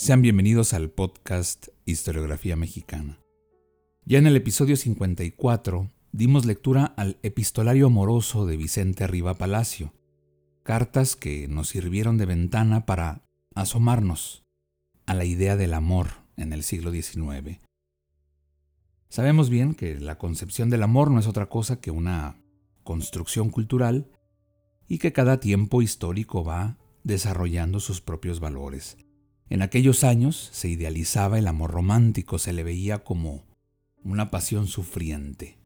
Sean bienvenidos al podcast Historiografía Mexicana. Ya en el episodio 54 dimos lectura al epistolario amoroso de Vicente Riva Palacio, cartas que nos sirvieron de ventana para asomarnos a la idea del amor en el siglo XIX. Sabemos bien que la concepción del amor no es otra cosa que una construcción cultural y que cada tiempo histórico va desarrollando sus propios valores. En aquellos años se idealizaba el amor romántico, se le veía como una pasión sufriente.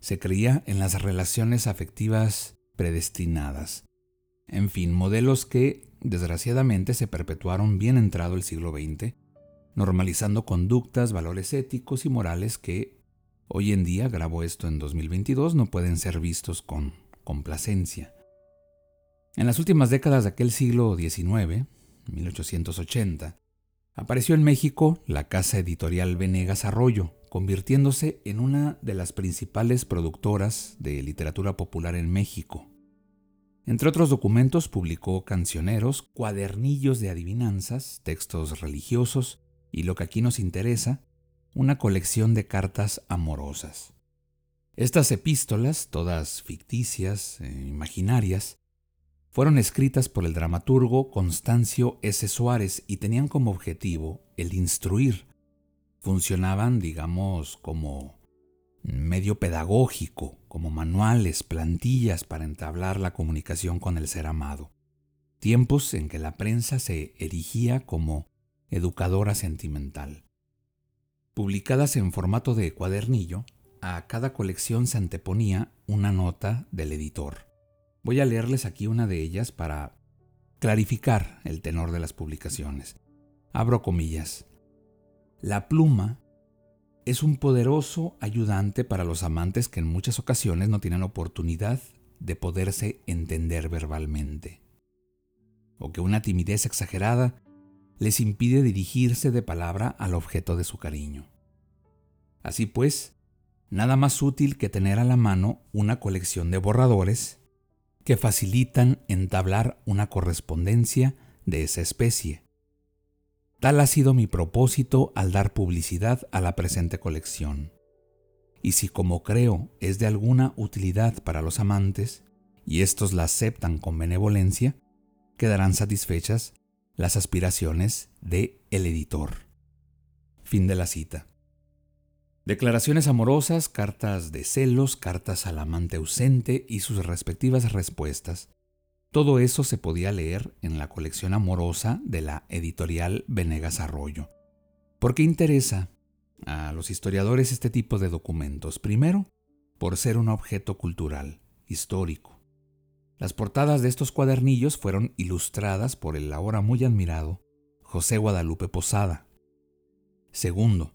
Se creía en las relaciones afectivas predestinadas. En fin, modelos que, desgraciadamente, se perpetuaron bien entrado el siglo XX, normalizando conductas, valores éticos y morales que, hoy en día, grabo esto en 2022, no pueden ser vistos con complacencia. En las últimas décadas de aquel siglo XIX, 1880, apareció en México la casa editorial Venegas Arroyo, convirtiéndose en una de las principales productoras de literatura popular en México. Entre otros documentos publicó cancioneros, cuadernillos de adivinanzas, textos religiosos y lo que aquí nos interesa, una colección de cartas amorosas. Estas epístolas, todas ficticias e imaginarias, fueron escritas por el dramaturgo Constancio S. Suárez y tenían como objetivo el instruir. Funcionaban, digamos, como medio pedagógico, como manuales, plantillas para entablar la comunicación con el ser amado. Tiempos en que la prensa se erigía como educadora sentimental. Publicadas en formato de cuadernillo, a cada colección se anteponía una nota del editor. Voy a leerles aquí una de ellas para clarificar el tenor de las publicaciones. Abro comillas. La pluma es un poderoso ayudante para los amantes que en muchas ocasiones no tienen oportunidad de poderse entender verbalmente, o que una timidez exagerada les impide dirigirse de palabra al objeto de su cariño. Así pues, nada más útil que tener a la mano una colección de borradores que facilitan entablar una correspondencia de esa especie. Tal ha sido mi propósito al dar publicidad a la presente colección. Y si como creo es de alguna utilidad para los amantes, y estos la aceptan con benevolencia, quedarán satisfechas las aspiraciones de el editor. Fin de la cita. Declaraciones amorosas, cartas de celos, cartas al amante ausente y sus respectivas respuestas. Todo eso se podía leer en la colección amorosa de la editorial Venegas Arroyo. ¿Por qué interesa a los historiadores este tipo de documentos? Primero, por ser un objeto cultural, histórico. Las portadas de estos cuadernillos fueron ilustradas por el ahora muy admirado José Guadalupe Posada. Segundo,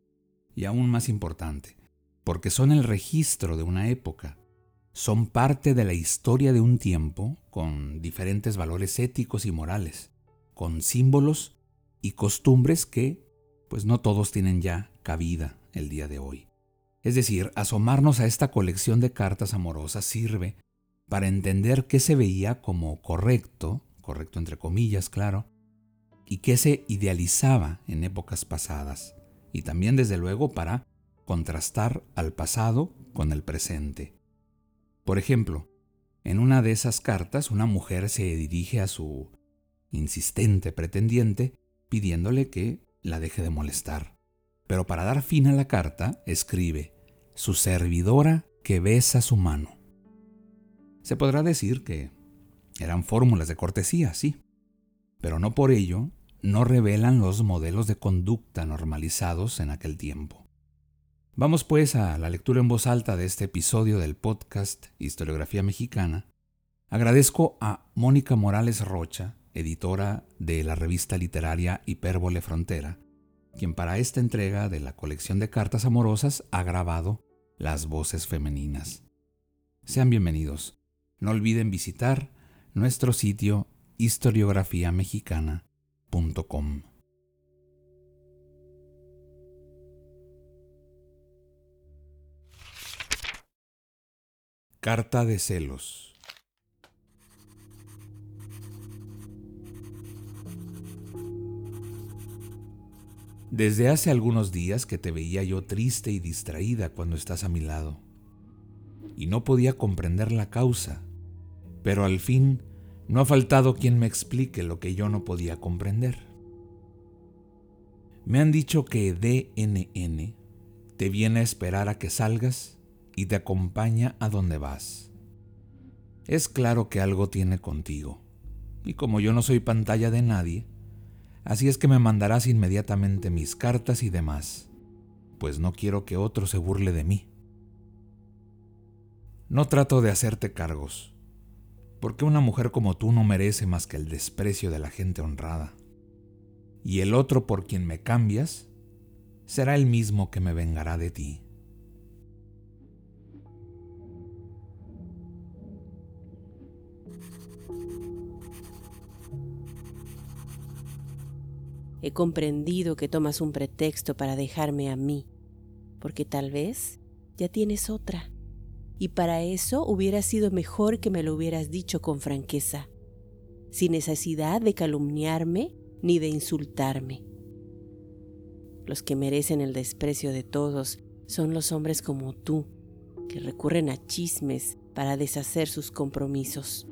y aún más importante, porque son el registro de una época, son parte de la historia de un tiempo con diferentes valores éticos y morales, con símbolos y costumbres que, pues no todos tienen ya cabida el día de hoy. Es decir, asomarnos a esta colección de cartas amorosas sirve para entender qué se veía como correcto, correcto entre comillas, claro, y qué se idealizaba en épocas pasadas y también desde luego para contrastar al pasado con el presente. Por ejemplo, en una de esas cartas una mujer se dirige a su insistente pretendiente pidiéndole que la deje de molestar. Pero para dar fin a la carta escribe, su servidora que besa su mano. Se podrá decir que eran fórmulas de cortesía, sí, pero no por ello no revelan los modelos de conducta normalizados en aquel tiempo. Vamos pues a la lectura en voz alta de este episodio del podcast Historiografía Mexicana Agradezco a Mónica Morales Rocha, editora de la revista literaria Hipérbole Frontera, quien para esta entrega de la colección de cartas amorosas ha grabado las voces femeninas. Sean bienvenidos. No olviden visitar nuestro sitio historiografiamexicana.com. Carta de celos. Desde hace algunos días que te veía yo triste y distraída cuando estás a mi lado, y no podía comprender la causa, pero al fin no ha faltado quien me explique lo que yo no podía comprender. Me han dicho que DNN te viene a esperar a que salgas y te acompaña a donde vas. Es claro que algo tiene contigo, y como yo no soy pantalla de nadie, así es que me mandarás inmediatamente mis cartas y demás, pues no quiero que otro se burle de mí. No trato de hacerte cargos, porque una mujer como tú no merece más que el desprecio de la gente honrada, y el otro por quien me cambias será el mismo que me vengará de ti. He comprendido que tomas un pretexto para dejarme a mí, porque tal vez ya tienes otra. Y para eso hubiera sido mejor que me lo hubieras dicho con franqueza, sin necesidad de calumniarme ni de insultarme. Los que merecen el desprecio de todos son los hombres como tú, que recurren a chismes para deshacer sus compromisos.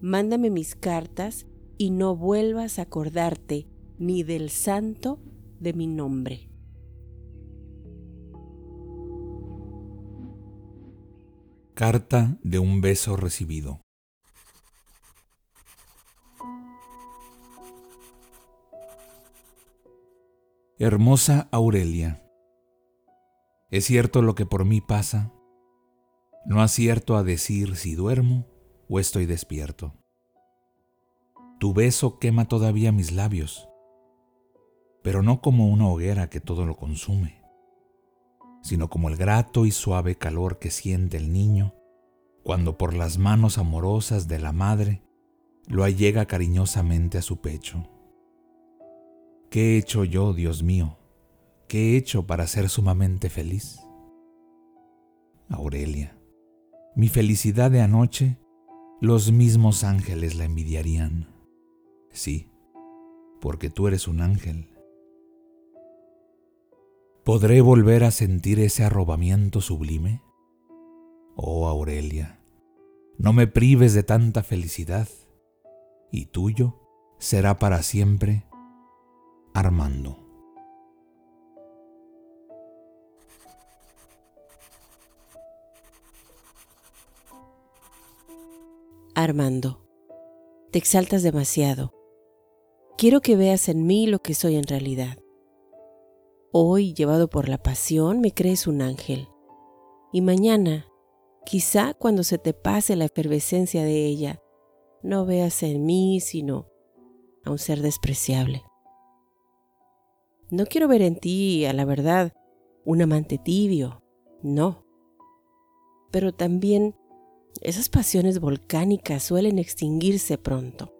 Mándame mis cartas y no vuelvas a acordarte ni del santo de mi nombre. Carta de un beso recibido. Hermosa Aurelia, ¿es cierto lo que por mí pasa? No acierto a decir si duermo o estoy despierto. Tu beso quema todavía mis labios pero no como una hoguera que todo lo consume, sino como el grato y suave calor que siente el niño cuando por las manos amorosas de la madre lo allega cariñosamente a su pecho. ¿Qué he hecho yo, Dios mío? ¿Qué he hecho para ser sumamente feliz? Aurelia, mi felicidad de anoche, los mismos ángeles la envidiarían. Sí, porque tú eres un ángel ¿Podré volver a sentir ese arrobamiento sublime? Oh Aurelia, no me prives de tanta felicidad, y tuyo será para siempre Armando. Armando, te exaltas demasiado. Quiero que veas en mí lo que soy en realidad. Hoy, llevado por la pasión, me crees un ángel. Y mañana, quizá cuando se te pase la efervescencia de ella, no veas en mí sino a un ser despreciable. No quiero ver en ti, a la verdad, un amante tibio, no. Pero también esas pasiones volcánicas suelen extinguirse pronto.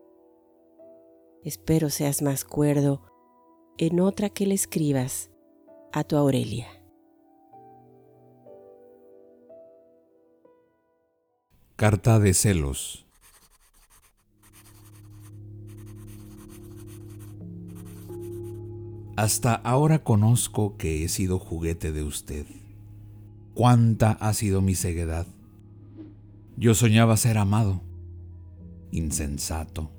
Espero seas más cuerdo en otra que le escribas a tu Aurelia. Carta de celos. Hasta ahora conozco que he sido juguete de usted. Cuánta ha sido mi ceguedad. Yo soñaba ser amado. Insensato.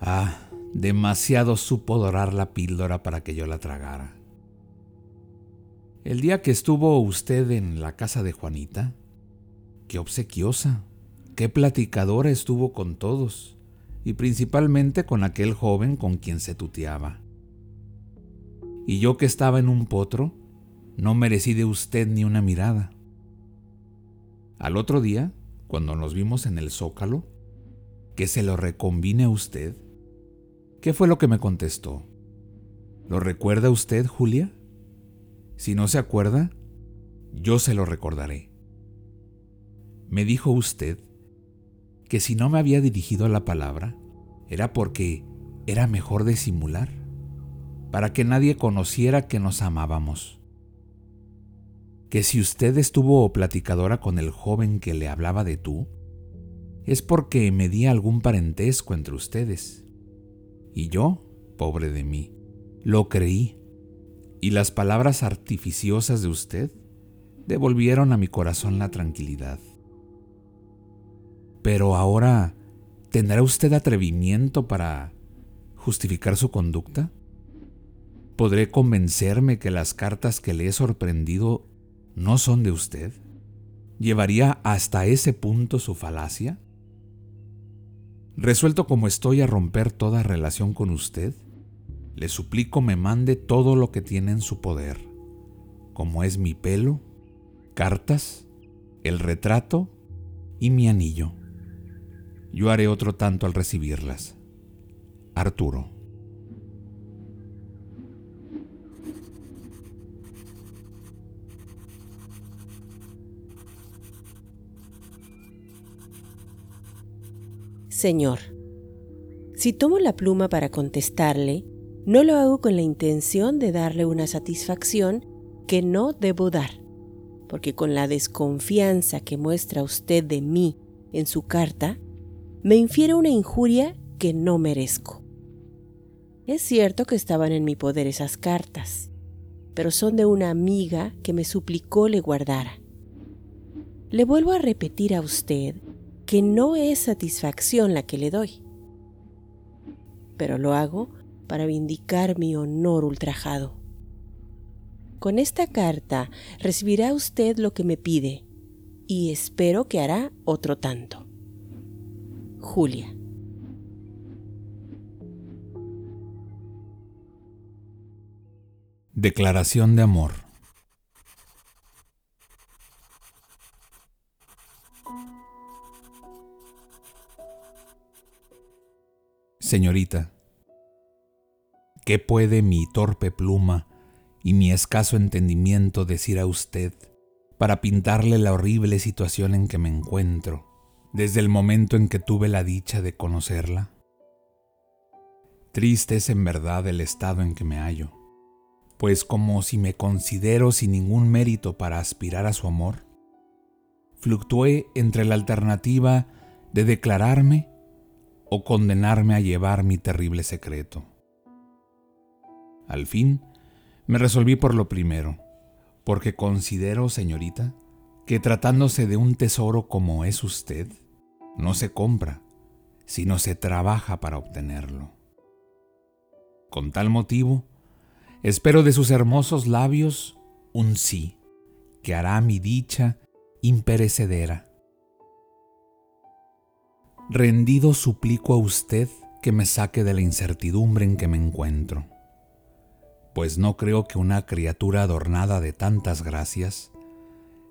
Ah, demasiado supo dorar la píldora para que yo la tragara. El día que estuvo usted en la casa de Juanita, qué obsequiosa, qué platicadora estuvo con todos, y principalmente con aquel joven con quien se tuteaba. Y yo que estaba en un potro, no merecí de usted ni una mirada. Al otro día, cuando nos vimos en el zócalo, que se lo recombine a usted? ¿Qué fue lo que me contestó? ¿Lo recuerda usted, Julia? Si no se acuerda, yo se lo recordaré. Me dijo usted que si no me había dirigido la palabra, era porque era mejor disimular, para que nadie conociera que nos amábamos. Que si usted estuvo platicadora con el joven que le hablaba de tú, es porque me di algún parentesco entre ustedes. Y yo, pobre de mí, lo creí. Y las palabras artificiosas de usted devolvieron a mi corazón la tranquilidad. Pero ahora, ¿tendrá usted atrevimiento para justificar su conducta? ¿Podré convencerme que las cartas que le he sorprendido no son de usted? ¿Llevaría hasta ese punto su falacia? Resuelto como estoy a romper toda relación con usted, le suplico me mande todo lo que tiene en su poder, como es mi pelo, cartas, el retrato y mi anillo. Yo haré otro tanto al recibirlas. Arturo. Señor, si tomo la pluma para contestarle, no lo hago con la intención de darle una satisfacción que no debo dar, porque con la desconfianza que muestra usted de mí en su carta, me infiere una injuria que no merezco. Es cierto que estaban en mi poder esas cartas, pero son de una amiga que me suplicó le guardara. Le vuelvo a repetir a usted que no es satisfacción la que le doy, pero lo hago para vindicar mi honor ultrajado. Con esta carta recibirá usted lo que me pide y espero que hará otro tanto. Julia. Declaración de amor. Señorita, ¿qué puede mi torpe pluma y mi escaso entendimiento decir a usted para pintarle la horrible situación en que me encuentro desde el momento en que tuve la dicha de conocerla? Triste es en verdad el estado en que me hallo pues como si me considero sin ningún mérito para aspirar a su amor, fluctué entre la alternativa de declararme o condenarme a llevar mi terrible secreto. Al fin, me resolví por lo primero, porque considero, señorita, que tratándose de un tesoro como es usted, no se compra, sino se trabaja para obtenerlo. Con tal motivo, Espero de sus hermosos labios un sí, que hará mi dicha imperecedera. Rendido suplico a usted que me saque de la incertidumbre en que me encuentro, pues no creo que una criatura adornada de tantas gracias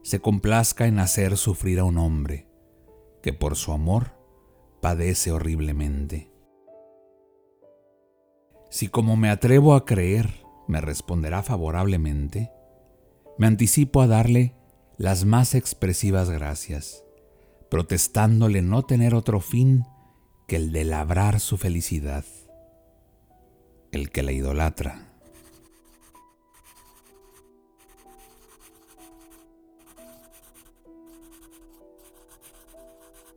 se complazca en hacer sufrir a un hombre que por su amor padece horriblemente. Si como me atrevo a creer, me responderá favorablemente, me anticipo a darle las más expresivas gracias, protestándole no tener otro fin que el de labrar su felicidad, el que la idolatra.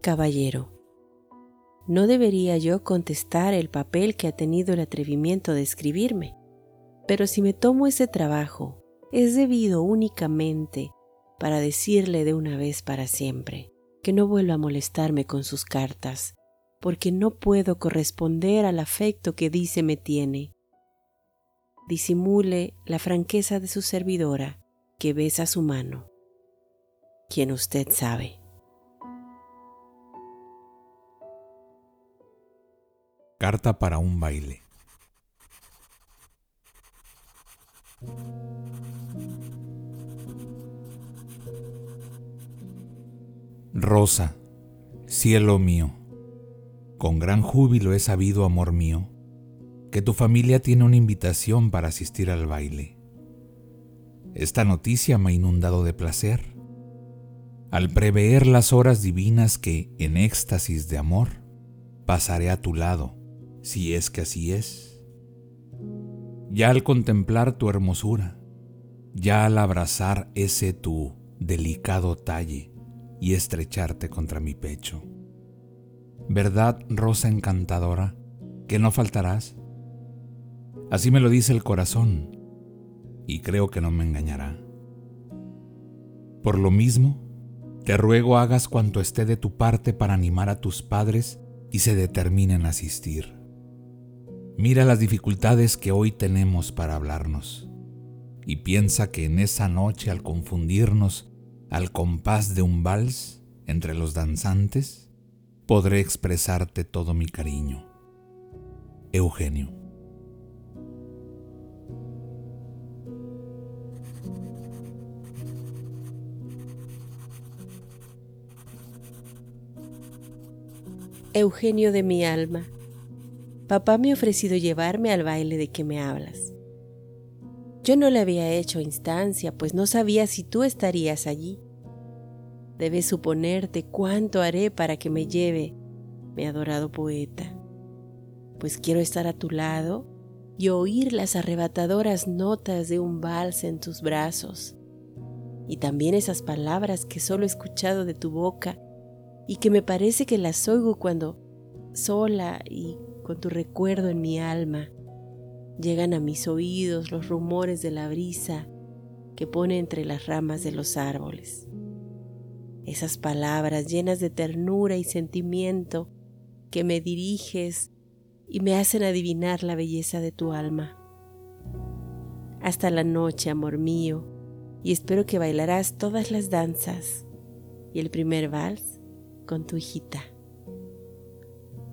Caballero, no debería yo contestar el papel que ha tenido el atrevimiento de escribirme pero si me tomo ese trabajo, es debido únicamente para decirle de una vez para siempre que no vuelva a molestarme con sus cartas, porque no puedo corresponder al afecto que dice me tiene. Disimule la franqueza de su servidora, que besa su mano, quien usted sabe. Carta para un baile. Rosa, Cielo mío, con gran júbilo he sabido, amor mío, que tu familia tiene una invitación para asistir al baile. Esta noticia me ha inundado de placer. Al prever las horas divinas que, en éxtasis de amor, pasaré a tu lado, si es que así es. Ya al contemplar tu hermosura, ya al abrazar ese tu delicado talle y estrecharte contra mi pecho. ¿Verdad, rosa encantadora, que no faltarás? Así me lo dice el corazón, y creo que no me engañará. Por lo mismo, te ruego hagas cuanto esté de tu parte para animar a tus padres y se determinen a asistir. Mira las dificultades que hoy tenemos para hablarnos y piensa que en esa noche al confundirnos al compás de un vals entre los danzantes, podré expresarte todo mi cariño. Eugenio. Eugenio de mi alma, papá me ha ofrecido llevarme al baile de que me hablas. Yo no le había hecho instancia, pues no sabía si tú estarías allí. Debes suponerte cuánto haré para que me lleve, mi adorado poeta, pues quiero estar a tu lado y oír las arrebatadoras notas de un vals en tus brazos, y también esas palabras que solo he escuchado de tu boca y que me parece que las oigo cuando, sola y con tu recuerdo en mi alma, Llegan a mis oídos los rumores de la brisa que pone entre las ramas de los árboles. Esas palabras llenas de ternura y sentimiento que me diriges y me hacen adivinar la belleza de tu alma. Hasta la noche, amor mío, y espero que bailarás todas las danzas y el primer vals con tu hijita.